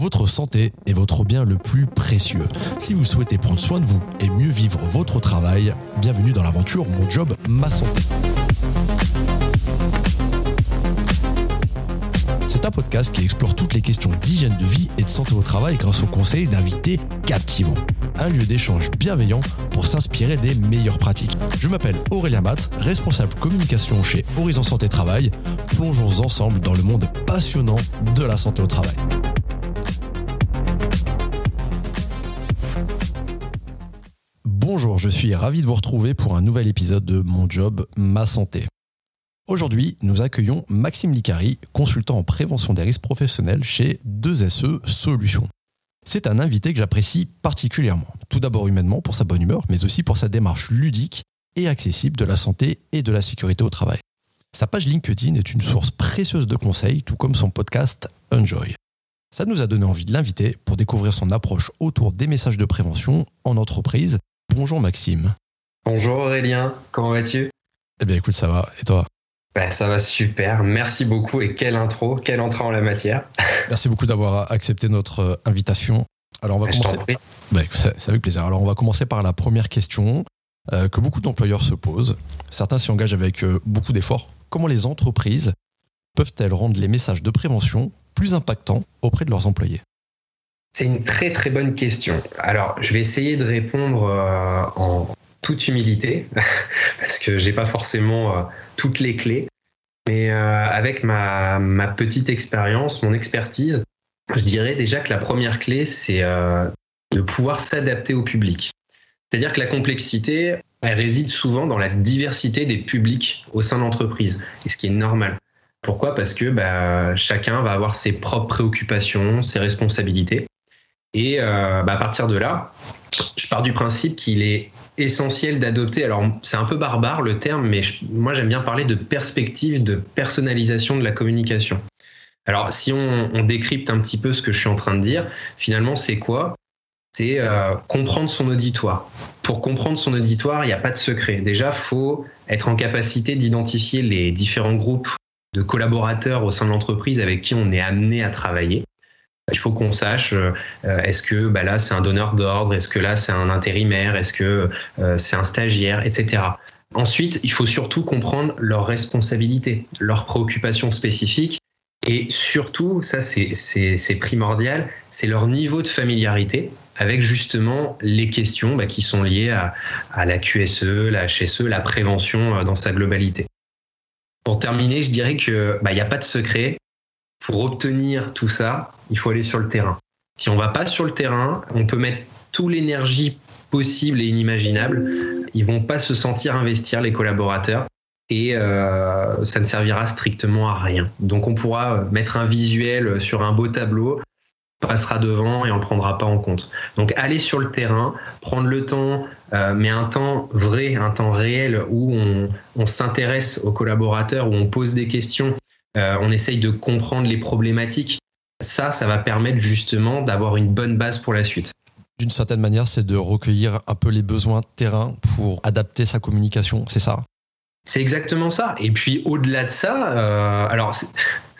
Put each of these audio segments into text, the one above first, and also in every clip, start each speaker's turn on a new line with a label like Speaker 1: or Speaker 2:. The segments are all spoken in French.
Speaker 1: Votre santé est votre bien le plus précieux. Si vous souhaitez prendre soin de vous et mieux vivre votre travail, bienvenue dans l'aventure Mon Job, Ma Santé. C'est un podcast qui explore toutes les questions d'hygiène de vie et de santé au travail grâce aux conseils d'invités captivants. Un lieu d'échange bienveillant pour s'inspirer des meilleures pratiques. Je m'appelle Aurélien Matt, responsable communication chez Horizon Santé Travail. Plongeons ensemble dans le monde passionnant de la santé au travail. Bonjour, je suis ravi de vous retrouver pour un nouvel épisode de Mon Job, Ma Santé. Aujourd'hui, nous accueillons Maxime Licari, consultant en prévention des risques professionnels chez 2SE Solutions. C'est un invité que j'apprécie particulièrement, tout d'abord humainement pour sa bonne humeur, mais aussi pour sa démarche ludique et accessible de la santé et de la sécurité au travail. Sa page LinkedIn est une source précieuse de conseils, tout comme son podcast Enjoy. Ça nous a donné envie de l'inviter pour découvrir son approche autour des messages de prévention en entreprise. Bonjour Maxime.
Speaker 2: Bonjour Aurélien, comment vas-tu?
Speaker 1: Eh bien écoute, ça va, et toi?
Speaker 2: Bah, ça va super, merci beaucoup et quelle intro, quelle entrée en la matière.
Speaker 1: Merci beaucoup d'avoir accepté notre euh, invitation. Alors on va bah, commencer. Bah, c'est avec plaisir. Alors on va commencer par la première question euh, que beaucoup d'employeurs se posent. Certains s'y engagent avec euh, beaucoup d'efforts. Comment les entreprises peuvent-elles rendre les messages de prévention plus impactants auprès de leurs employés?
Speaker 2: C'est une très très bonne question. Alors je vais essayer de répondre en toute humilité parce que j'ai pas forcément toutes les clés. Mais euh, avec ma, ma petite expérience, mon expertise, je dirais déjà que la première clé, c'est euh, de pouvoir s'adapter au public. C'est-à-dire que la complexité, elle réside souvent dans la diversité des publics au sein de l'entreprise, et ce qui est normal. Pourquoi? Parce que bah, chacun va avoir ses propres préoccupations, ses responsabilités. Et euh, bah, à partir de là, je pars du principe qu'il est essentiel d'adopter, alors c'est un peu barbare le terme, mais moi j'aime bien parler de perspective de personnalisation de la communication. Alors si on, décrypte un petit peu ce que je suis en train de dire, finalement c'est quoi? C'est euh, comprendre son auditoire. Pour comprendre son auditoire, il n'y a pas de secret. Déjà, faut être en capacité d'identifier les différents groupes de collaborateurs au sein de l'entreprise avec qui on est amené à travailler. Il faut qu'on sache, euh, est-ce que bah là c'est un donneur d'ordre, est-ce que là c'est un intérimaire, est-ce que euh, c'est un stagiaire, etc. Ensuite, il faut surtout comprendre leurs responsabilités, leurs préoccupations spécifiques et surtout, ça c'est primordial, c'est leur niveau de familiarité avec justement les questions bah, qui sont liées à, la QSE, la HSE, la prévention euh, dans sa globalité. Pour terminer, je dirais qu'il bah, n'y a pas de secret pour obtenir tout ça, il faut aller sur le terrain. Si on va pas sur le terrain, on peut mettre toute l'énergie possible et inimaginable. Ils vont pas se sentir investir les collaborateurs et euh, ça ne servira strictement à rien. Donc on pourra mettre un visuel sur un beau tableau, passera devant et on prendra pas en compte. Donc aller sur le terrain, prendre le temps, euh, mais un temps vrai, un temps réel où on s'intéresse aux collaborateurs, où on pose des questions euh, on essaye de comprendre les problématiques. Ça, ça va permettre justement d'avoir une bonne base pour la suite.
Speaker 1: D'une certaine manière, c'est de recueillir un peu les besoins terrain pour adapter sa communication, c'est ça?
Speaker 2: C'est exactement ça. Et puis au-delà de ça, euh, alors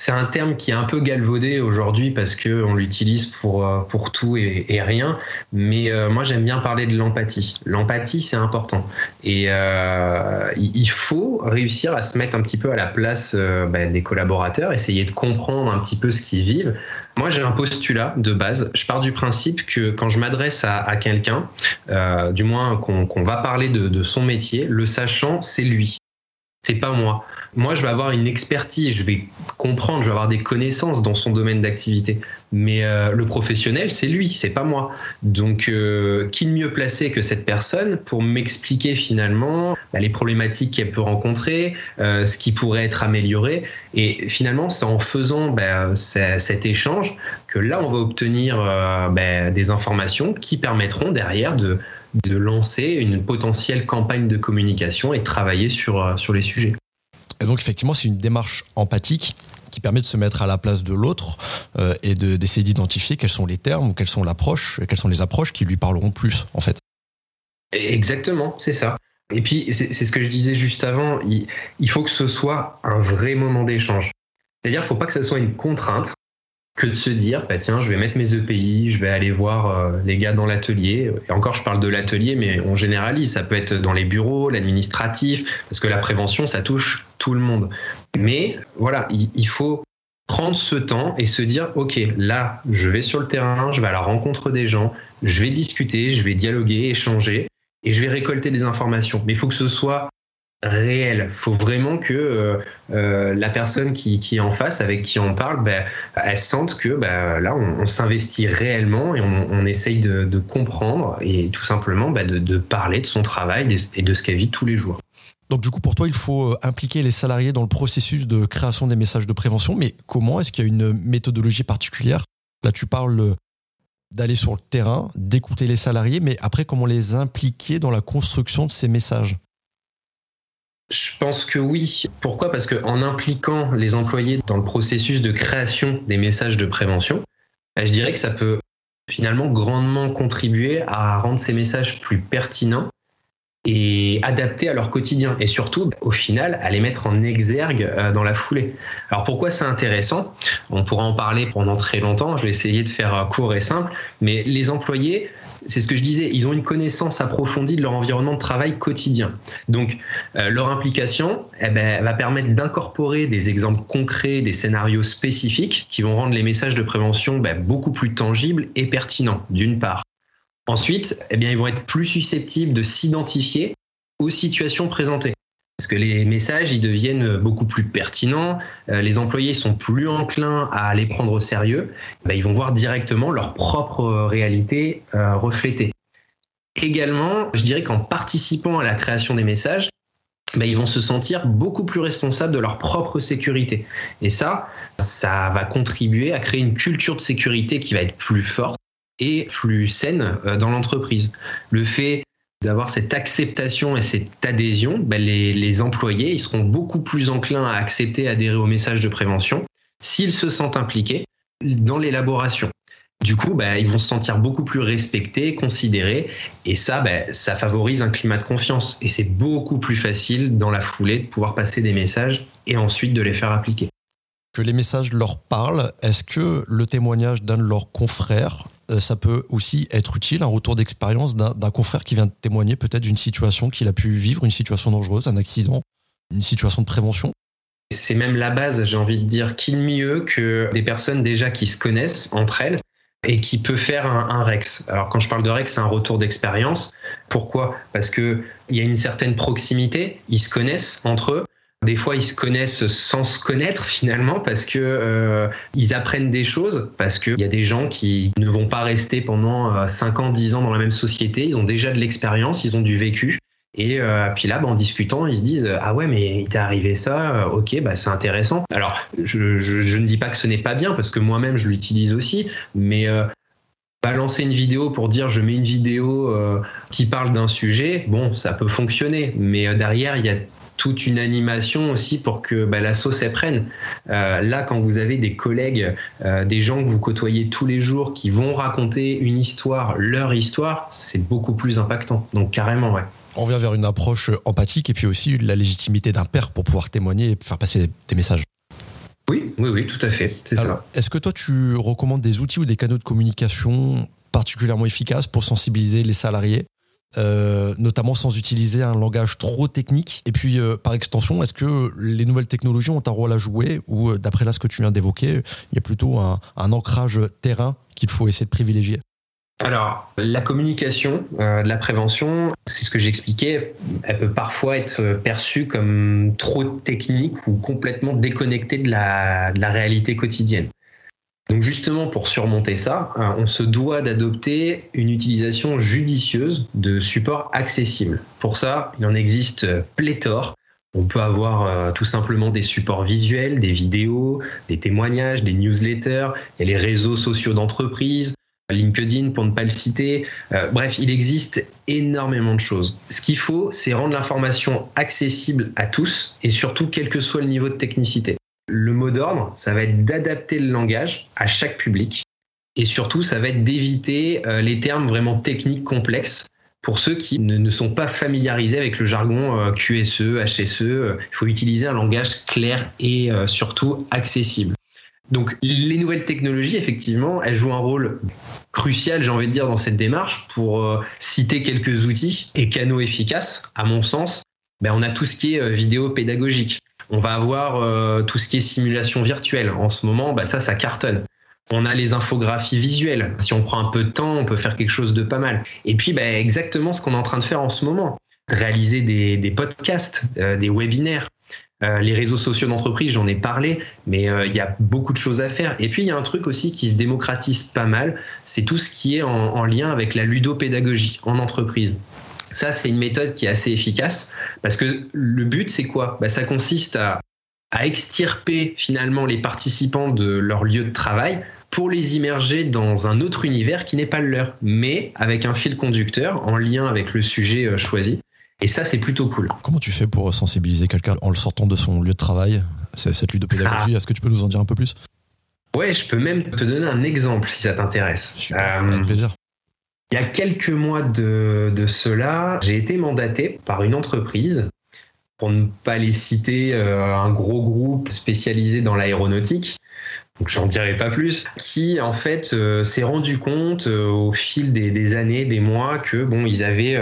Speaker 2: c'est un terme qui est un peu galvaudé aujourd'hui parce qu'on l'utilise pour, euh, tout et, rien. Mais euh, moi, j'aime bien parler de l'empathie. L'empathie, c'est important. Et euh, il faut réussir à se mettre un petit peu à la place ben, des collaborateurs, essayer de comprendre un petit peu ce qu'ils vivent. Moi, j'ai un postulat de base. Je pars du principe que quand je m'adresse à, quelqu'un, du moins qu'on va parler de son métier, le sachant, c'est lui. C'est pas moi. Moi, je vais avoir une expertise, je vais comprendre, je vais avoir des connaissances dans son domaine d'activité. Mais euh, le professionnel, c'est lui, c'est pas moi. Donc, euh, qui de mieux placé que cette personne pour m'expliquer finalement bah, les problématiques qu'elle peut rencontrer, euh, ce qui pourrait être amélioré. Et finalement, c'est en faisant bah, cet échange que là, on va obtenir bah, des informations qui permettront derrière de, de lancer une potentielle campagne de communication et travailler sur, sur les sujets.
Speaker 1: Et donc effectivement, c'est une démarche empathique qui permet de se mettre à la place de l'autre euh, et d'essayer d'identifier quels sont les termes, quelles sont l'approche, quelles sont les approches qui lui parleront plus en fait.
Speaker 2: Exactement, c'est ça. Et puis c'est ce que je disais juste avant, il, faut que ce soit un vrai moment d'échange. C'est-à-dire, il ne faut pas que ce soit une contrainte, que de se dire, bah tiens, je vais mettre mes EPI, je vais aller voir euh, les gars dans l'atelier. Et encore, je parle de l'atelier, mais on généralise. Ça peut être dans les bureaux, l'administratif, parce que la prévention, ça touche tout le monde. Mais voilà, il, faut prendre ce temps et se dire, OK, là, je vais sur le terrain, je vais à la rencontre des gens, je vais discuter, je vais dialoguer, échanger, et je vais récolter des informations. Mais il faut que ce soit réel. Il faut vraiment que euh, euh, la personne qui, est en face, avec qui on parle, ben, elle sente que ben, là, on, s'investit réellement et on, essaye de, de, comprendre et tout simplement ben, de, de, parler de son travail et de ce qu'elle vit tous les jours.
Speaker 1: Donc du coup, pour toi, il faut euh, impliquer les salariés dans le processus de création des messages de prévention. Mais comment Est-ce qu'il y a une méthodologie particulière? Là, tu parles d'aller sur le terrain, d'écouter les salariés, mais après, comment les impliquer dans la construction de ces messages?
Speaker 2: Je pense que oui. Pourquoi? Parce qu'en impliquant les employés dans le processus de création des messages de prévention, bah, je dirais que ça peut finalement grandement contribuer à rendre ces messages plus pertinents et adaptés à leur quotidien et surtout au final à les mettre en exergue euh, dans la foulée. Alors pourquoi c'est intéressant? On pourra en parler pendant très longtemps, je vais essayer de faire euh, court et simple, mais les employés c'est ce que je disais, ils ont une connaissance approfondie de leur environnement de travail quotidien. Donc, euh, leur implication eh ben, va permettre d'incorporer des exemples concrets, des scénarios spécifiques qui vont rendre les messages de prévention ben, beaucoup plus tangibles et pertinents, d'une part. Ensuite, eh ils vont être plus susceptibles de s'identifier aux situations présentées parce que les messages ils deviennent beaucoup plus pertinents, euh, les employés sont plus enclins à les prendre au sérieux, bah, ils vont voir directement leur propre réalité euh, reflétée. Également, je dirais qu'en participant à la création des messages, bah, ils vont se sentir beaucoup plus responsables de leur propre sécurité. Et ça, ça va contribuer à créer une culture de sécurité qui va être plus forte et plus saine euh, dans l'entreprise. Le fait d'avoir cette acceptation et cette adhésion, ben les, employés ils seront beaucoup plus enclins à accepter, adhérer aux messages de prévention s'ils se sentent impliqués dans l'élaboration. Du coup, ben, ils vont se sentir beaucoup plus respectés, considérés, et ça, ben, ça favorise un climat de confiance. Et c'est beaucoup plus facile dans la foulée de pouvoir passer des messages et ensuite de les faire appliquer.
Speaker 1: Que les messages leur parlent, est-ce que le témoignage d'un de leurs confrères ça peut aussi être utile, un retour d'expérience d'un confrère qui vient de témoigner peut-être d'une situation qu'il a pu vivre, une situation dangereuse, un accident, une situation de prévention.
Speaker 2: C'est même la base, j'ai envie de dire, qui de mieux que des personnes déjà qui se connaissent entre elles et qui peut faire un, Rex. Alors quand je parle de Rex, c'est un retour d'expérience. Pourquoi? Parce qu'il y a une certaine proximité, ils se connaissent entre eux, des fois, ils se connaissent sans se connaître finalement parce que euh, ils apprennent des choses parce qu'il y a des gens qui ne vont pas rester pendant 5 euh, ans, 10 ans dans la même société. Ils ont déjà de l'expérience, ils ont du vécu. Et euh, puis là, bah, en discutant, ils se disent ah ouais, mais il t'est arrivé ça, ok, bah c'est intéressant. Alors, je, je, ne dis pas que ce n'est pas bien parce que moi-même je l'utilise aussi, mais balancer une vidéo pour dire je mets une vidéo qui parle d'un sujet, bon, ça peut fonctionner, mais derrière il y a toute une animation aussi pour que bah, la sauce elle prenne. Euh, là, quand vous avez des collègues, euh, des gens que vous côtoyez tous les jours qui vont raconter une histoire, leur histoire, c'est beaucoup plus impactant. Donc carrément, ouais.
Speaker 1: On vient vers une approche empathique et puis aussi la légitimité d'un père pour pouvoir témoigner et faire passer des messages.
Speaker 2: Oui, oui, oui, tout à fait. C'est ça.
Speaker 1: Est-ce que toi, tu recommandes des outils ou des canaux de communication particulièrement efficaces pour sensibiliser les salariés? Euh, notamment sans utiliser un langage trop technique. Et puis, euh, par extension, est-ce que les nouvelles technologies ont un rôle à jouer ou, euh, d'après là ce que tu viens d'évoquer, il y a plutôt un, ancrage terrain qu'il faut essayer de privilégier?
Speaker 2: Alors, la communication la prévention, c'est ce que j'expliquais, elle peut parfois être perçue comme trop technique ou complètement déconnectée de la réalité quotidienne. Donc justement, pour surmonter ça, euh, on se doit d'adopter une utilisation judicieuse de supports accessibles. Pour ça, il en existe pléthore. On peut avoir euh, tout simplement des supports visuels, des vidéos, des témoignages, des newsletters, les réseaux sociaux d'entreprise, LinkedIn pour ne pas le citer. Euh, bref, il existe énormément de choses. Ce qu'il faut, c'est rendre l'information accessible à tous et surtout quel que soit le niveau de technicité. D'ordre, ça va être d'adapter le langage à chaque public. Et surtout, ça va être d'éviter euh, les termes vraiment techniques complexes pour ceux qui ne, sont pas familiarisés avec le jargon euh, QSE, HSE. Il faut utiliser un langage clair et euh, surtout accessible. Donc les nouvelles technologies, effectivement, elles jouent un rôle crucial, j'ai envie de dire, dans cette démarche. Pour citer quelques outils et canaux efficaces, à mon sens, ben, on a tout ce qui est vidéo pédagogique. On va avoir euh, tout ce qui est simulation virtuelle. En ce moment, ben, ça, ça cartonne. On a les infographies visuelles. Si on prend un peu de temps, on peut faire quelque chose de pas mal. Et puis, ben, exactement ce qu'on est en train de faire en ce moment. Réaliser des, podcasts, des webinaires. Euh, les réseaux sociaux d'entreprise, j'en ai parlé, mais euh, il y a beaucoup de choses à faire. Et puis il y a un truc aussi qui se démocratise pas mal, c'est tout ce qui est en, lien avec la ludopédagogie en entreprise. Ça, c'est une méthode qui est assez efficace parce que le but, c'est quoi? Bah, Ça consiste à, à extirper finalement les participants de leur lieu de travail pour les immerger dans un autre univers qui n'est pas le leur, mais avec un fil conducteur en lien avec le sujet euh, choisi. Et ça, c'est plutôt cool.
Speaker 1: Comment tu fais pour sensibiliser quelqu'un en le sortant de son lieu de travail? Cette ludopédagogie, ah. est-ce que tu peux nous en dire un peu plus?
Speaker 2: Ouais, je peux même te donner un exemple si ça t'intéresse.
Speaker 1: Euh, plaisir.
Speaker 2: Il y a quelques mois de, de cela, j'ai été mandaté par une entreprise, pour ne pas les citer, euh, un gros groupe spécialisé dans l'aéronautique, donc j'en dirai pas plus, qui en fait euh, s'est rendu compte au fil des, des, années, des mois, que bon, ils avaient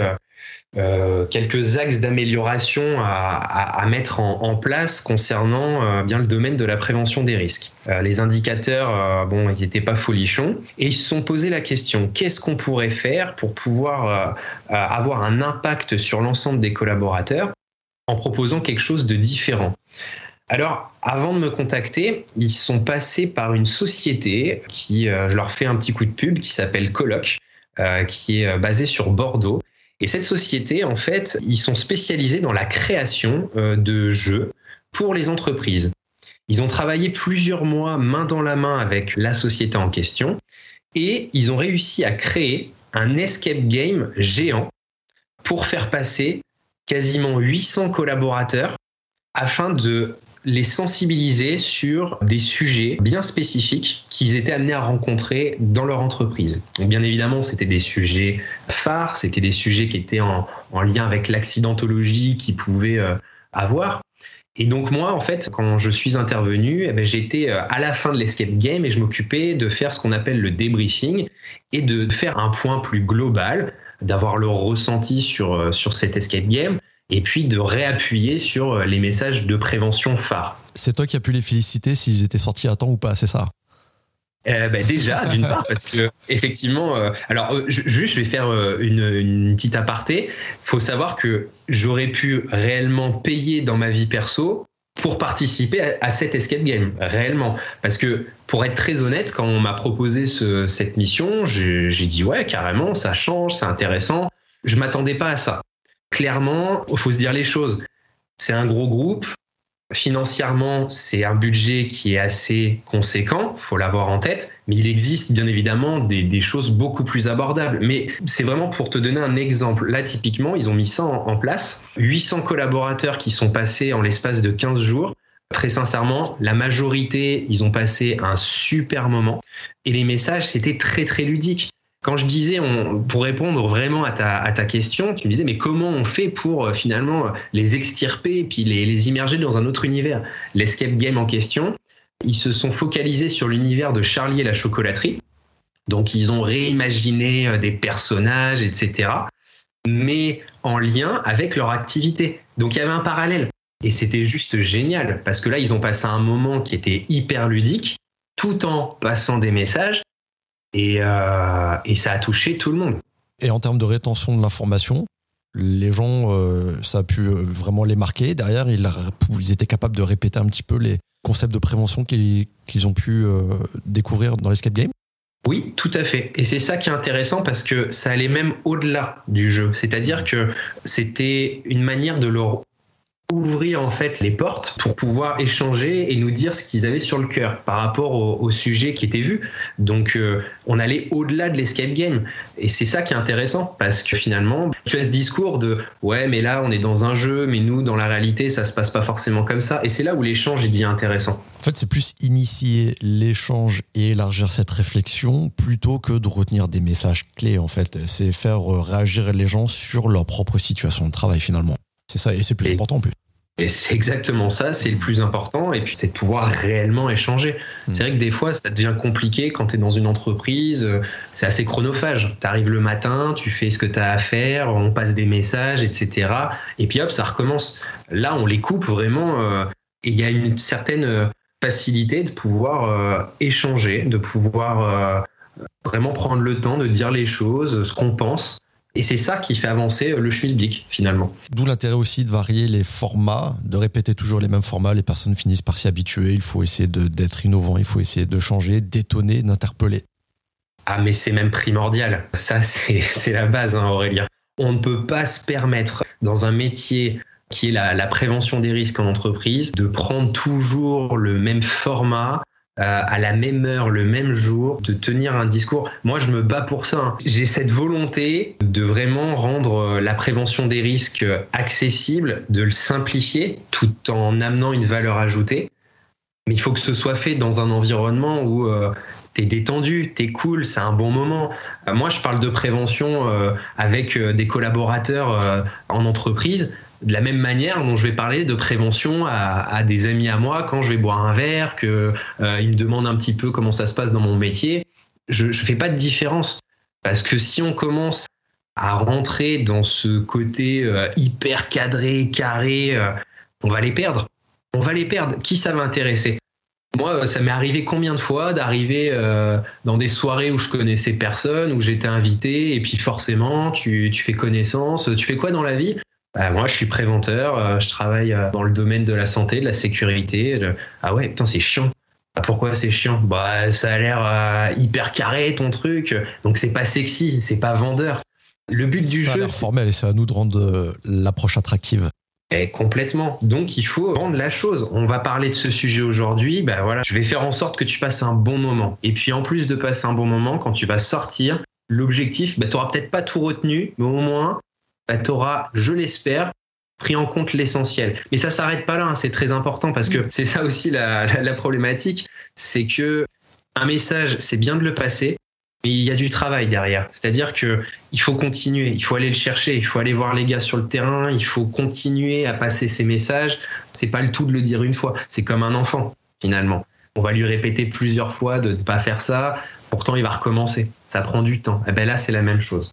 Speaker 2: euh, quelques axes d'amélioration à, mettre en, place concernant euh, bien le domaine de la prévention des risques. Euh, les indicateurs, bon, ils n'étaient pas folichons et ils se sont posé la question qu'est-ce qu'on pourrait faire pour pouvoir avoir un impact sur l'ensemble des collaborateurs en proposant quelque chose de différent? Alors, avant de me contacter, ils sont passés par une société qui, je leur fais un petit coup de pub, qui s'appelle Coloc, qui est basée sur Bordeaux et cette société, en fait, ils sont spécialisés dans la création euh, de jeux pour les entreprises. Ils ont travaillé plusieurs mois main dans la main avec la société en question et ils ont réussi à créer un escape game géant pour faire passer quasiment 800 collaborateurs afin de les sensibiliser sur des sujets bien spécifiques qu'ils étaient amenés à rencontrer dans leur entreprise. bien évidemment, c'était des sujets phares, c'était des sujets qui étaient en, lien avec l'accidentologie qu'ils pouvaient euh, avoir. Et donc moi, en fait, quand je suis intervenu, eh ben, j'étais euh, à la fin de l'escape game et je m'occupais de faire ce qu'on appelle le débriefing et de faire un point plus global, d'avoir leur ressenti sur, euh, sur cet escape game et puis de réappuyer sur euh, les messages de prévention phares.
Speaker 1: C'est toi qui as pu les féliciter s'ils étaient sortis à temps ou pas, c'est ça?
Speaker 2: Euh, bah, déjà, d'une part, parce que effectivement, euh, alors juste, je vais faire une, une, petite aparté. Faut savoir que j'aurais pu réellement payer dans ma vie perso pour participer à, cet escape game, réellement. Parce que, pour être très honnête, quand on m'a proposé ce, cette mission, j'ai dit ouais, carrément, ça change, c'est intéressant. Je m'attendais pas à ça clairement, il faut se dire les choses. C'est un gros groupe. Financièrement, c'est un budget qui est assez conséquent, faut l'avoir en tête, mais il existe bien évidemment des, choses beaucoup plus abordables. Mais c'est vraiment pour te donner un exemple. Là, typiquement, ils ont mis ça en, en place. 800 collaborateurs qui sont passés en l'espace de 15 jours. Très sincèrement, la majorité, ils ont passé un super moment. Et les messages, c'était très très ludique. Quand je disais, pour répondre vraiment à ta, question, tu me disais, mais comment on fait pour euh, finalement les extirper et puis les, les immerger dans un autre univers? L'escape game en question, ils se sont focalisés sur l'univers de Charlie et la chocolaterie. Donc ils ont réimaginé euh, des personnages, etc. Mais en lien avec leur activité. Donc il y avait un parallèle. Et c'était juste génial, parce que là, ils ont passé un moment qui était hyper ludique, tout en passant des messages euh, et, ça a touché tout le monde.
Speaker 1: Et en termes de rétention de l'information, les gens, euh, ça a pu euh, vraiment les marquer. Derrière, ils, ils, étaient capables de répéter un petit peu les concepts de prévention qu'ils ont pu découvrir dans l'escape game.
Speaker 2: Oui, tout à fait. Et c'est ça qui est intéressant parce que ça allait même au-delà du jeu. C'est-à-dire que c'était une manière de leur ouvrir en fait les portes pour pouvoir échanger et nous dire ce qu'ils avaient sur le cœur par rapport au, sujet qui était vu. Donc euh, on allait au-delà de l'escape game et c'est ça qui est intéressant parce que finalement tu as ce discours de ouais mais là on est dans un jeu mais nous dans la réalité ça se passe pas forcément comme ça et c'est là où l'échange devient intéressant.
Speaker 1: En fait c'est plus initier l'échange et élargir cette réflexion plutôt que de retenir des messages clés en fait c'est faire réagir les gens sur leur propre situation de travail finalement. C'est ça et c'est plus important en plus.
Speaker 2: Et c'est exactement ça, c'est le plus important. Et puis, c'est de pouvoir réellement échanger. Hmm. C'est vrai que des fois, ça devient compliqué quand tu es dans une entreprise. Euh, c'est assez chronophage. Tu arrives le matin, tu fais ce que tu as à faire, on passe des messages, etc. Et puis hop, ça recommence. Là, on les coupe vraiment. Euh, et il y a une certaine euh, facilité de pouvoir échanger, de pouvoir vraiment prendre le temps de dire les choses, ce qu'on pense. Et c'est ça qui fait avancer le schmilblick finalement.
Speaker 1: D'où l'intérêt aussi de varier les formats, de répéter toujours les mêmes formats. Les personnes finissent par s'y habituer. Il faut essayer d'être innovant, il faut essayer de changer, d'étonner, d'interpeller.
Speaker 2: Ah mais c'est même primordial. Ça c'est la base hein, Aurélien. On ne peut pas se permettre dans un métier qui est la, la prévention des risques en entreprise, de prendre toujours le même format, euh, à la même heure, le même jour, de tenir un discours. Moi, je me bats pour ça. Hein. J'ai cette volonté de vraiment rendre euh, la prévention des risques accessible, de le simplifier tout en amenant une valeur ajoutée. Mais il faut que ce soit fait dans un environnement où euh, tu es détendu, tu es cool, c'est un bon moment. moi, je parle de prévention avec des collaborateurs en entreprise de la même manière dont je vais parler de prévention à, des amis à moi quand je vais boire un verre, qu'ils euh, me demandent un petit peu comment ça se passe dans mon métier. Je ne fais pas de différence. Parce que si on commence à rentrer dans ce côté euh, hyper cadré, carré, euh, on va les perdre. On va les perdre. Qui ça va intéresser? Moi, ça m'est arrivé combien de fois d'arriver dans des soirées où je connaissais personne, où j'étais invité, et puis forcément, tu, tu fais connaissance. Tu fais quoi dans la vie? Bah, moi, je suis préventeur, euh, je travaille euh, dans le domaine de la santé, de la sécurité. Ah ouais, putain, c'est chiant. Bah, pourquoi c'est chiant? Bah, ça a l'air euh, hyper carré ton truc, donc c'est pas sexy, c'est pas vendeur.
Speaker 1: Le but du jeu. C'est formel et c'est à nous de rendre l'approche attractive.
Speaker 2: Et eh, complètement. Donc il faut rendre la chose. On va parler de ce sujet aujourd'hui. Ben voilà, je vais faire en sorte que tu passes un bon moment. Et puis en plus de passer un bon moment, quand tu vas sortir, l'objectif, ben, tu n'auras peut-être pas tout retenu, mais au moins bah, tu auras, je l'espère, pris en compte l'essentiel. Mais ça s'arrête pas là, hein, c'est très important parce que c'est ça aussi la, problématique, c'est que un message, c'est bien de le passer, mais il y a du travail derrière. C'est-à-dire que il faut continuer, il faut aller le chercher, il faut aller voir les gars sur le terrain, il faut continuer à passer ces messages. C'est pas le tout de le dire une fois. C'est comme un enfant finalement. On va lui répéter plusieurs fois de ne pas faire ça. Pourtant, il va recommencer. Ça prend du temps. Eh ben là, c'est la même chose.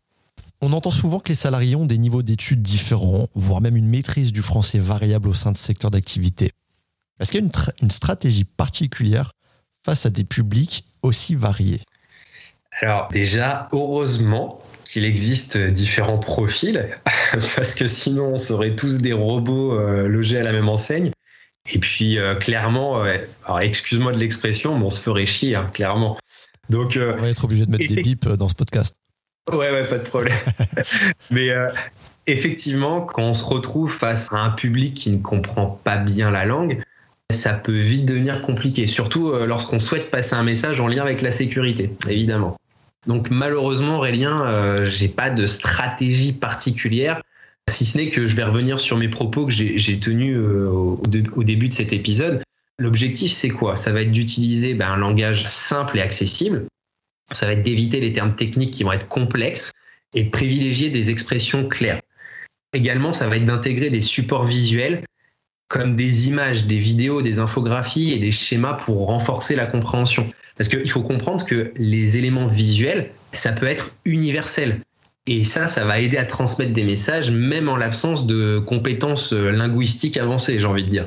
Speaker 1: On entend souvent que les salariés ont des niveaux d'études différents, voire même une maîtrise du français variable au sein de secteurs d'activité. Est-ce qu'il y a une, stratégie particulière face à des publics aussi variés?
Speaker 2: Alors déjà, heureusement qu'il existe différents profils, parce que sinon on serait tous des robots euh, logés à la même enseigne. Et puis euh, clairement, alors excuse-moi de l'expression, mais on se ferait chier, hein, clairement.
Speaker 1: Donc, euh, on va être obligé de mettre des bips dans ce podcast.
Speaker 2: Ouais, ouais, pas de problème. Mais euh, effectivement, quand on se retrouve face à un public qui ne comprend pas bien la langue, ça peut vite devenir compliqué, surtout euh, lorsqu'on souhaite passer un message en lien avec la sécurité, évidemment. Donc malheureusement, Aurélien, euh, j'ai pas de stratégie particulière, si ce n'est que je vais revenir sur mes propos que j'ai tenus au, début de cet épisode. L'objectif, c'est quoi? Ça va être d'utiliser ben, un langage simple et accessible, ça va être d'éviter les termes techniques qui vont être complexes et privilégier des expressions claires. Également, ça va être d'intégrer des supports visuels comme des images, des vidéos, des infographies et des schémas pour renforcer la compréhension. Parce qu'il faut comprendre que les éléments visuels, ça peut être universel. Et ça, ça va aider à transmettre des messages, même en l'absence de compétences linguistiques avancées, j'ai envie de dire.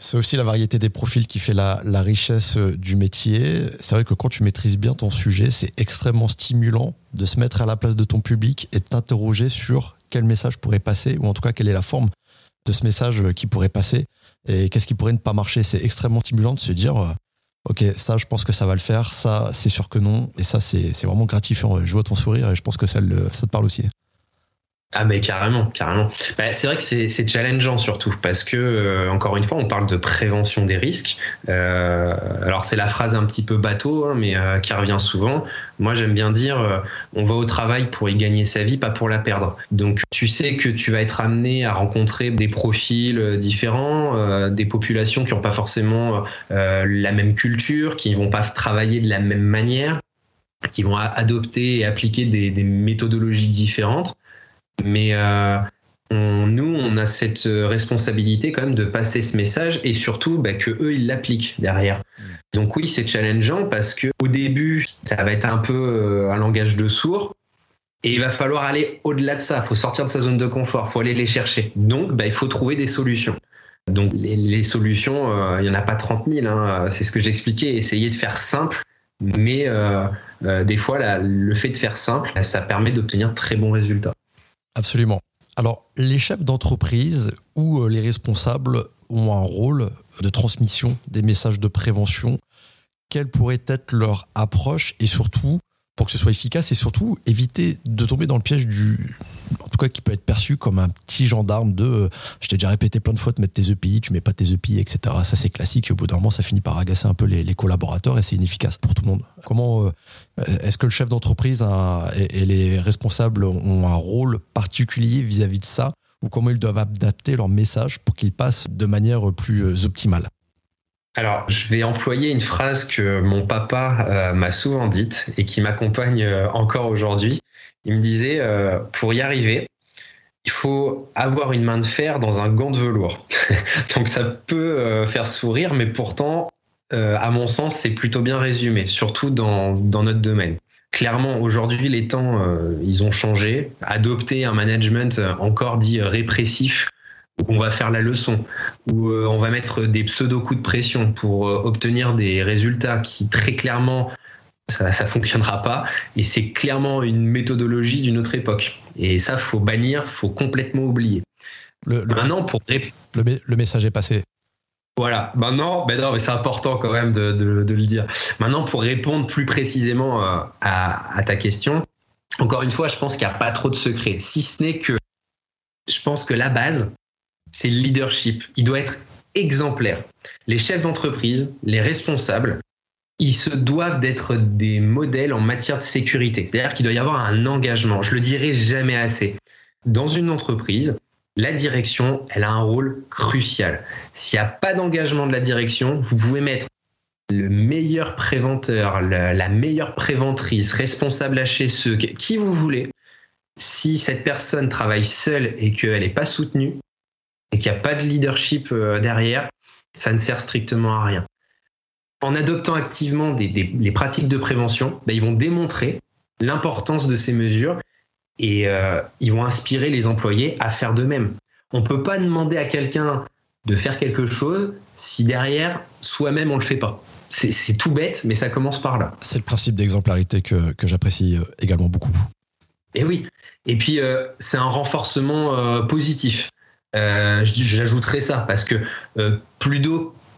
Speaker 1: C'est aussi la variété des profils qui fait la, richesse euh, du métier. C'est vrai que quand tu maîtrises bien ton sujet, c'est extrêmement stimulant de se mettre à la place de ton public et de t'interroger sur quel message pourrait passer, ou en tout cas quelle est la forme de ce message qui pourrait passer et qu'est-ce qui pourrait ne pas marcher. C'est extrêmement stimulant de se dire, euh, ok, ça je pense que ça va le faire, ça c'est sûr que non, et ça c'est vraiment gratifiant. Je vois ton sourire et je pense que ça, ça te parle aussi.
Speaker 2: Ah mais carrément, carrément. Bah, c'est vrai que c'est challengeant surtout parce que euh, encore une fois on parle de prévention des risques. Euh, alors c'est la phrase un petit peu bateau hein, mais euh, qui revient souvent. Moi j'aime bien dire on va au travail pour y gagner sa vie, pas pour la perdre. Donc tu sais que tu vas être amené à rencontrer des profils différents, des populations qui n'ont pas forcément la même culture, qui vont pas travailler de la même manière, qui vont adopter et appliquer des méthodologies différentes. Mais euh, nous, on a cette responsabilité quand même de passer ce message et surtout bah, que eux ils l'appliquent derrière. Donc oui, c'est challengeant parce que au début, ça va être un peu euh, un langage de sourd. Et il va falloir aller au-delà de ça. Il faut sortir de sa zone de confort. Il faut aller les chercher. Donc, bah, il faut trouver des solutions. Donc, les, solutions, euh, il n'y en a pas 30 000. Hein. C'est ce que j'expliquais. Essayer de faire simple. Mais euh, des fois, le fait de faire simple, ça permet d'obtenir très bons résultats.
Speaker 1: Absolument. Alors, les chefs d'entreprise ou les responsables ont un rôle de transmission des messages de prévention. Quelle pourrait être leur approche et surtout, pour que ce soit efficace et surtout éviter de tomber dans le piège du, en tout cas qui peut être perçu comme un petit gendarme de, euh, je t'ai déjà répété plein de fois de mettre tes EPI, tu mets pas tes EPI, etc. Ça c'est classique et au bout d'un moment ça finit par agacer un peu les, collaborateurs et c'est inefficace pour tout le monde. Comment euh, est-ce que le chef d'entreprise et, les responsables ont un rôle particulier vis-à-vis -vis de ça ou comment ils doivent adapter leur message pour qu'ils passent de manière plus euh, optimale?
Speaker 2: Alors, je vais employer une phrase que mon papa euh, m'a souvent dite et qui m'accompagne encore aujourd'hui. Il me disait, euh, pour y arriver, il faut avoir une main de fer dans un gant de velours. Donc ça peut faire sourire, mais pourtant, à mon sens, c'est plutôt bien résumé, surtout dans, notre domaine. Clairement, aujourd'hui, les temps, ils ont changé. Adopter un management encore dit répressif où on va faire la leçon, où euh, on va mettre des pseudo coups de pression pour euh, obtenir des résultats qui très clairement ça, ne fonctionnera pas. Et c'est clairement une méthodologie d'une autre époque. Et ça, faut bannir, faut complètement oublier.
Speaker 1: Le, Maintenant, pour le, message est passé.
Speaker 2: Voilà. Maintenant, ben non, mais c'est important quand même de, le dire. Maintenant, pour répondre plus précisément euh, à, à ta question, encore une fois, je pense qu'il n'y a pas trop de secrets. Si ce n'est que je pense que la base, c'est le leadership. Il doit être exemplaire. Les chefs d'entreprise, les responsables, ils se doivent d'être des modèles en matière de sécurité. C'est-à-dire qu'il doit y avoir un engagement. Je le dirai jamais assez. Dans une entreprise, la direction, elle a un rôle crucial. S'il n'y a pas d'engagement de la direction, vous pouvez mettre le meilleur préventeur, la meilleure préventrice, responsable HSE, qui vous voulez. Si cette personne travaille seule et qu'elle n'est pas soutenue, et qu'il n'y a pas de leadership euh, derrière, ça ne sert strictement à rien. En adoptant activement des, les pratiques de prévention, ben, ils vont démontrer l'importance de ces mesures et euh, ils vont inspirer les employés à faire de même. On ne peut pas demander à quelqu'un de faire quelque chose si derrière, soi-même, on ne le fait pas. C'est tout bête, mais ça commence par là.
Speaker 1: C'est le principe d'exemplarité que, que j'apprécie euh, également beaucoup.
Speaker 2: Et oui. Et puis, c'est un renforcement positif. Euh, j'ajouterais ça parce que euh,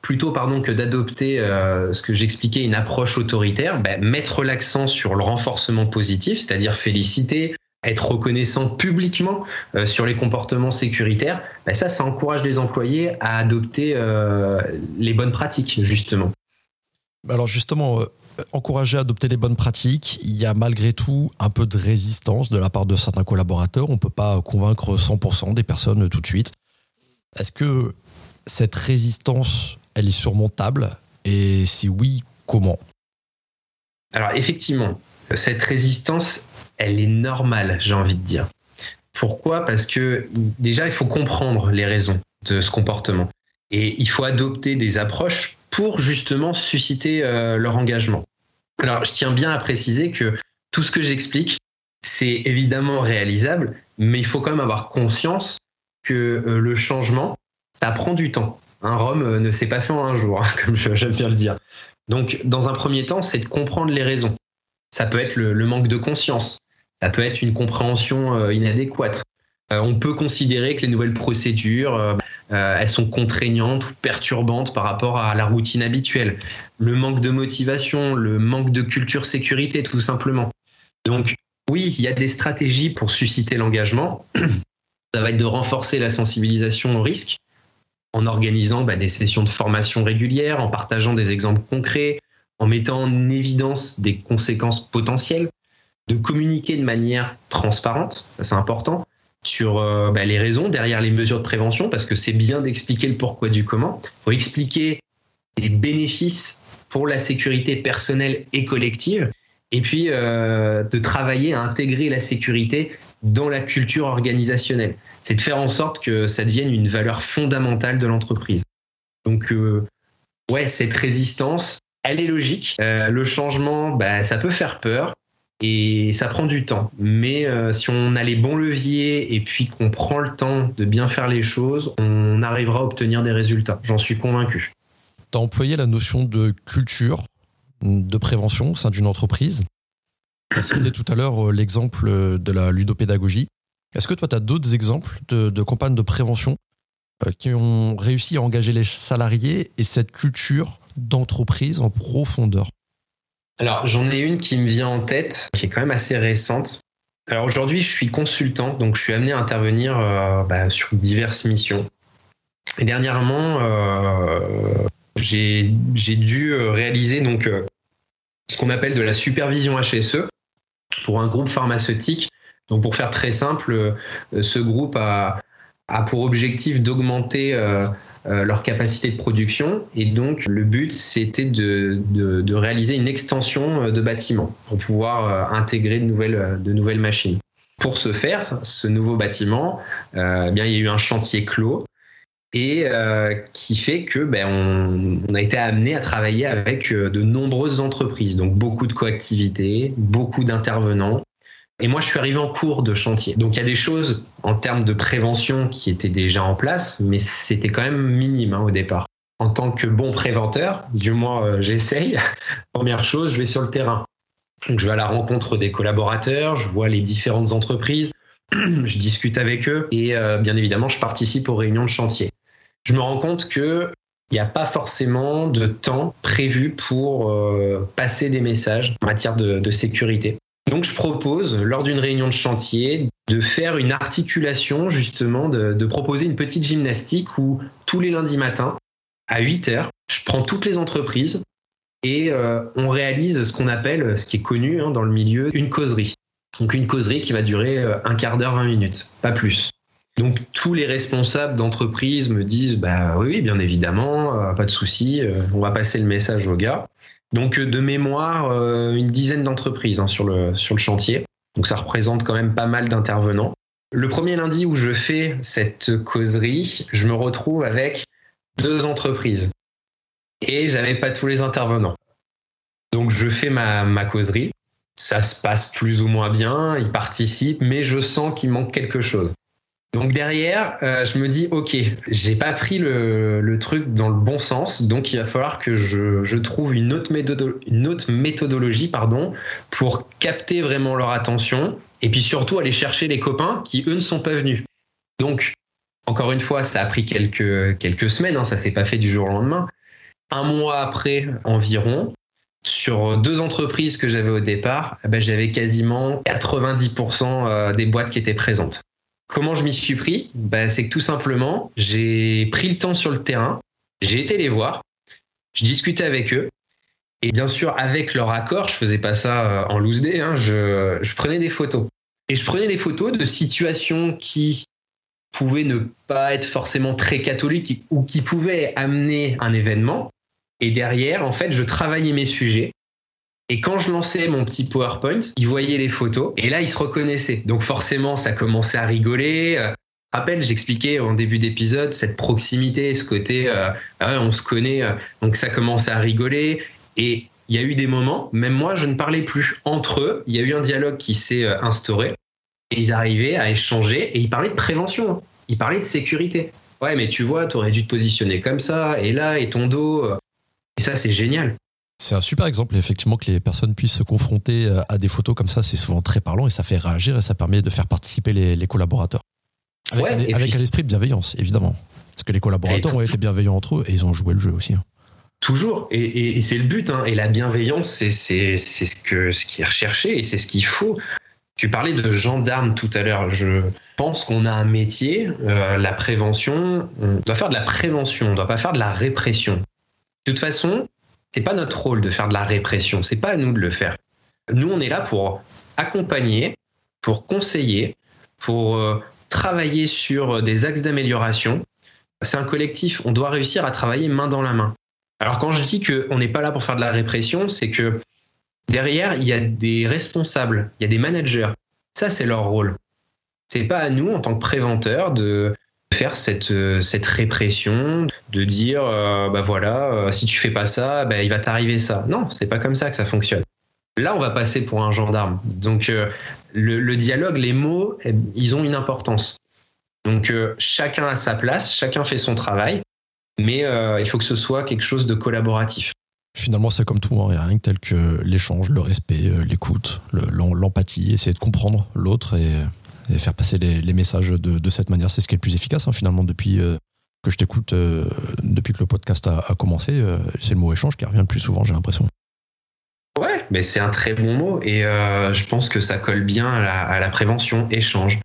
Speaker 2: plutôt, pardon, que d'adopter euh, ce que j'expliquais, une approche autoritaire, ben, mettre l'accent sur le renforcement positif, c'est-à-dire féliciter, être reconnaissant publiquement sur les comportements sécuritaires, ben, ça, ça encourage les employés à adopter les bonnes pratiques, justement.
Speaker 1: Alors justement, encourager à adopter les bonnes pratiques, il y a malgré tout un peu de résistance de la part de certains collaborateurs. On ne peut pas convaincre 100% des personnes tout de suite. Est-ce que cette résistance, elle est surmontable Et si oui, comment?
Speaker 2: Alors effectivement, cette résistance, elle est normale, j'ai envie de dire. Pourquoi? Parce que déjà, il faut comprendre les raisons de ce comportement. Et il faut adopter des approches pour justement susciter euh, leur engagement. Alors, je tiens bien à préciser que tout ce que j'explique, c'est évidemment réalisable, mais il faut quand même avoir conscience que euh, le changement, ça prend du temps. Un Rome euh, ne s'est pas fait en un jour, hein, comme j'aime bien le dire. Donc, dans un premier temps, c'est de comprendre les raisons. Ça peut être le, manque de conscience, ça peut être une compréhension euh, inadéquate. on peut considérer que les nouvelles procédures, elles sont contraignantes ou perturbantes par rapport à la routine habituelle le manque de motivation, le manque de culture sécurité, tout simplement. Donc, oui, il y a des stratégies pour susciter l'engagement. Ça va être de renforcer la sensibilisation au risque en organisant bah, des sessions de formation régulières, en partageant des exemples concrets, en mettant en évidence des conséquences potentielles, de communiquer de manière transparente, c'est important, sur euh, bah, les raisons derrière les mesures de prévention, parce que c'est bien d'expliquer le pourquoi du comment. Il faut expliquer les bénéfices pour la sécurité personnelle et collective. et puis de travailler à intégrer la sécurité dans la culture organisationnelle. C'est de faire en sorte que ça devienne une valeur fondamentale de l'entreprise. Donc, ouais, cette résistance, elle est logique. le changement, bah, ça peut faire peur et ça prend du temps. Mais euh, si on a les bons leviers et puis qu'on prend le temps de bien faire les choses, on arrivera à obtenir des résultats. J'en suis convaincu.
Speaker 1: Tu as employé la notion de culture de prévention au sein d'une entreprise? Tu as cité tout à l'heure euh, l'exemple de la ludopédagogie. Est-ce que toi, tu as d'autres exemples de, campagnes de prévention euh, qui ont réussi à engager les salariés et cette culture d'entreprise en profondeur?
Speaker 2: Alors j'en ai une qui me vient en tête, qui est quand même assez récente. Alors aujourd'hui, je suis consultant, donc je suis amené à intervenir euh, bah, sur diverses missions. Et dernièrement, euh, j'ai dû euh, réaliser donc ce qu'on appelle de la supervision HSE pour un groupe pharmaceutique. Donc pour faire très simple, ce groupe a, a pour objectif d'augmenter euh, leur capacité de production. Et donc, le but, c'était de, de, réaliser une extension euh, de bâtiment pour pouvoir euh, intégrer de nouvelles, de nouvelles machines. Pour ce faire, ce nouveau bâtiment, eh bien, il y a eu un chantier clos et qui fait que ben, on, a été amené à travailler avec de nombreuses entreprises, donc beaucoup de coactivités, beaucoup d'intervenants, et moi, je suis arrivé en cours de chantier. Donc, il y a des choses en termes de prévention qui étaient déjà en place, mais c'était quand même minime hein, au départ. En tant que bon préventeur, du moins euh, j'essaye, première chose, je vais sur le terrain. Donc, je vais à la rencontre des collaborateurs, je vois les différentes entreprises, je discute avec eux et euh, bien évidemment, je participe aux réunions de chantier. Je me rends compte que il n'y a pas forcément de temps prévu pour euh, passer des messages en matière de sécurité. Donc je propose, lors d'une réunion de chantier, de faire une articulation, justement, de, proposer une petite gymnastique où tous les lundis matins, à 8 heures, je prends toutes les entreprises et euh, on réalise ce qu'on appelle, ce qui est connu hein, dans le milieu, une causerie. Donc une causerie qui va durer euh, un quart d'heure, 20 minutes, pas plus. Donc tous les responsables d'entreprise me disent bah oui, bien évidemment, euh, pas de souci, on va passer le message aux gars. Donc euh, de mémoire, euh, une dizaine d'entreprises hein, sur, le, sur le chantier. Donc ça représente quand même pas mal d'intervenants. Le premier lundi où je fais cette causerie, je me retrouve avec deux entreprises. Et j'avais pas tous les intervenants. Donc je fais ma, ma causerie. Ça se passe plus ou moins bien, ils participent, mais je sens qu'il manque quelque chose. Donc derrière, euh, je me dis, ok, j'ai pas pris le, truc dans le bon sens, donc il va falloir que je, trouve une autre, une autre méthodologie pardon, pour capter vraiment leur attention, et puis surtout aller chercher les copains qui, eux, ne sont pas venus. Donc, encore une fois, ça a pris quelques, quelques semaines, hein, ça s'est pas fait du jour au lendemain. Un mois après environ, sur deux entreprises que j'avais au départ, eh ben, j'avais quasiment 90% euh, des boîtes qui étaient présentes. Comment je m'y suis pris ben, C'est que tout simplement, j'ai pris le temps sur le terrain, j'ai été les voir, je discutais avec eux, et bien sûr, avec leur accord, je faisais pas ça euh, en loose day, hein, je prenais des photos. Et je prenais des photos de situations qui pouvaient ne pas être forcément très catholiques ou qui pouvaient amener un événement. Et derrière, en fait, je travaillais mes sujets et quand je lançais mon petit PowerPoint, ils voyaient les photos et là, ils se reconnaissaient. Donc forcément, ça commençait à rigoler. Euh, rappelle, j'expliquais en début d'épisode cette proximité, ce côté, euh, on se connaît. Euh, donc ça commençait à rigoler. Et il y a eu des moments, même moi, je ne parlais plus. Entre eux, il y a eu un dialogue qui s'est instauré. Et ils arrivaient à échanger et ils parlaient de prévention. Ils parlaient de sécurité. Ouais, mais tu vois, tu aurais dû te positionner comme ça, et là, et ton dos. Et ça, c'est génial.
Speaker 1: C'est un super exemple, effectivement, que les personnes puissent se confronter euh, à des photos comme ça, c'est souvent très parlant et ça fait réagir et ça permet de faire participer les, collaborateurs. Avec, un, esprit de bienveillance, évidemment. Parce que les collaborateurs ont été bienveillants entre eux et ils ont joué le jeu aussi. Hein.
Speaker 2: Toujours, et, c'est le but. Hein. Et la bienveillance, c'est ce, que, ce qui est recherché et c'est ce qu'il faut. Tu parlais de gendarme tout à l'heure. Je pense qu'on a un métier, euh, la prévention. On doit faire de la prévention, on ne doit pas faire de la répression. De toute façon, c'est pas notre rôle de faire de la répression, c'est pas à nous de le faire. Nous, on est là pour accompagner, pour conseiller, pour euh, travailler sur des axes d'amélioration. C'est un collectif, on doit réussir à travailler main dans la main. Alors quand je dis qu'on n'est pas là pour faire de la répression, c'est que Derrière, il y a des responsables, il y a des managers. Ça, c'est leur rôle. C'est pas à nous, en tant que préventeurs, de faire cette, cette répression, de dire, euh, bah voilà, euh, si tu fais pas ça, bah, il va t'arriver ça. Non, c'est pas comme ça que ça fonctionne. Là, on va passer pour un gendarme. Donc, euh, le, dialogue, les mots, eh, ils ont une importance. Donc, chacun a sa place, chacun fait son travail, mais il faut que ce soit quelque chose de collaboratif.
Speaker 1: Finalement, c'est comme tout, hein. rien tel que l'échange, le respect, l'écoute, l'empathie, essayer de comprendre l'autre et et faire passer les, messages de, cette manière. C'est ce qui est le plus efficace hein, finalement depuis euh, que je t'écoute, euh, depuis que le podcast a, commencé. Euh, c'est le mot échange qui revient le plus souvent, j'ai l'impression.
Speaker 2: Ouais, mais c'est un très bon mot et je pense que ça colle bien à la, prévention, échange.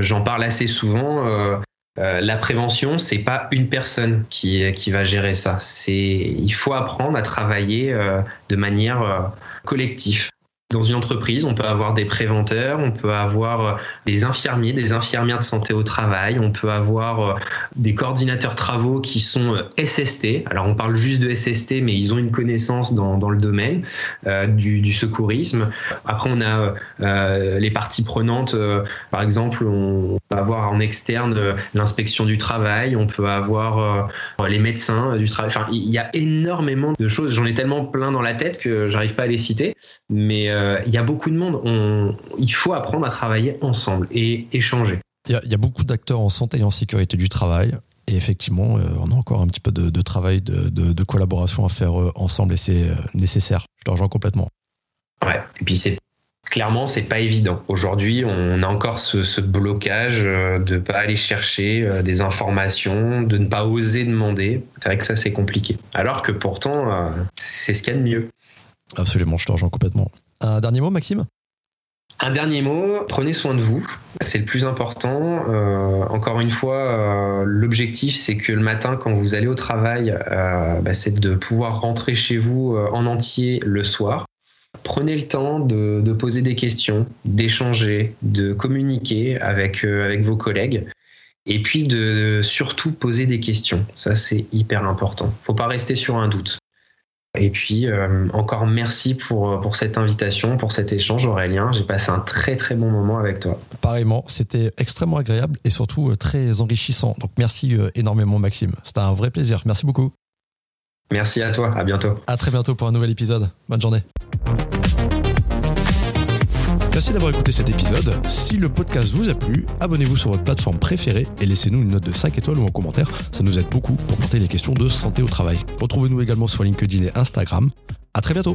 Speaker 2: J'en parle assez souvent. la prévention, c'est pas une personne qui, qui va gérer ça. C'est, il faut apprendre à travailler de manière collective. Dans une entreprise, on peut avoir des préventeurs, on peut avoir euh, des infirmiers, des infirmières de santé au travail, on peut avoir euh, des coordinateurs travaux qui sont euh, SST. Alors on parle juste de SST, mais ils ont une connaissance dans, dans le domaine du, secourisme. Après, on a les parties prenantes. par exemple, on peut avoir en externe l'inspection du travail, on peut avoir les médecins du travail. Enfin, il y a énormément de choses. J'en ai tellement plein dans la tête que j'arrive pas à les citer, mais il y a beaucoup de monde. il faut apprendre à travailler ensemble et échanger.
Speaker 1: Il y, a beaucoup d'acteurs en santé et en sécurité du travail. Et effectivement, euh, on a encore un petit peu de, travail, de, collaboration à faire euh, ensemble et c'est nécessaire. Je te rejoins complètement.
Speaker 2: Ouais, et puis c'est clairement, c'est pas évident. Aujourd'hui, on a encore ce, blocage de ne pas aller chercher des informations, de ne pas oser demander. C'est vrai que ça, c'est compliqué. Alors que pourtant, c'est ce qu'il y a de mieux.
Speaker 1: Absolument, je te rejoins complètement. Un dernier mot, Maxime?
Speaker 2: Un dernier mot, prenez soin de vous, c'est le plus important. Euh, encore une fois, euh, l'objectif c'est que le matin quand vous allez au travail, euh, bah, c'est de pouvoir rentrer chez vous en entier le soir. Prenez le temps de, poser des questions, d'échanger, de communiquer avec, avec vos collègues et puis de surtout poser des questions. Ça c'est hyper important. Faut pas rester sur un doute. Et puis, euh, encore merci pour, euh, pour cette invitation, pour cet échange, Aurélien. J'ai passé un très très bon moment avec toi.
Speaker 1: Pareillement, c'était extrêmement agréable et surtout euh, très enrichissant. Donc, merci énormément, Maxime. C'était un vrai plaisir. Merci beaucoup.
Speaker 2: Merci à toi. À bientôt.
Speaker 1: À très bientôt pour un nouvel épisode. Bonne journée. Merci d'avoir écouté cet épisode. Si le podcast vous a plu, abonnez-vous sur votre plateforme préférée et laissez-nous une note de 5 étoiles ou un commentaire. Ça nous aide beaucoup pour porter les questions de santé au travail. Retrouvez-nous également sur LinkedIn et Instagram. À très bientôt.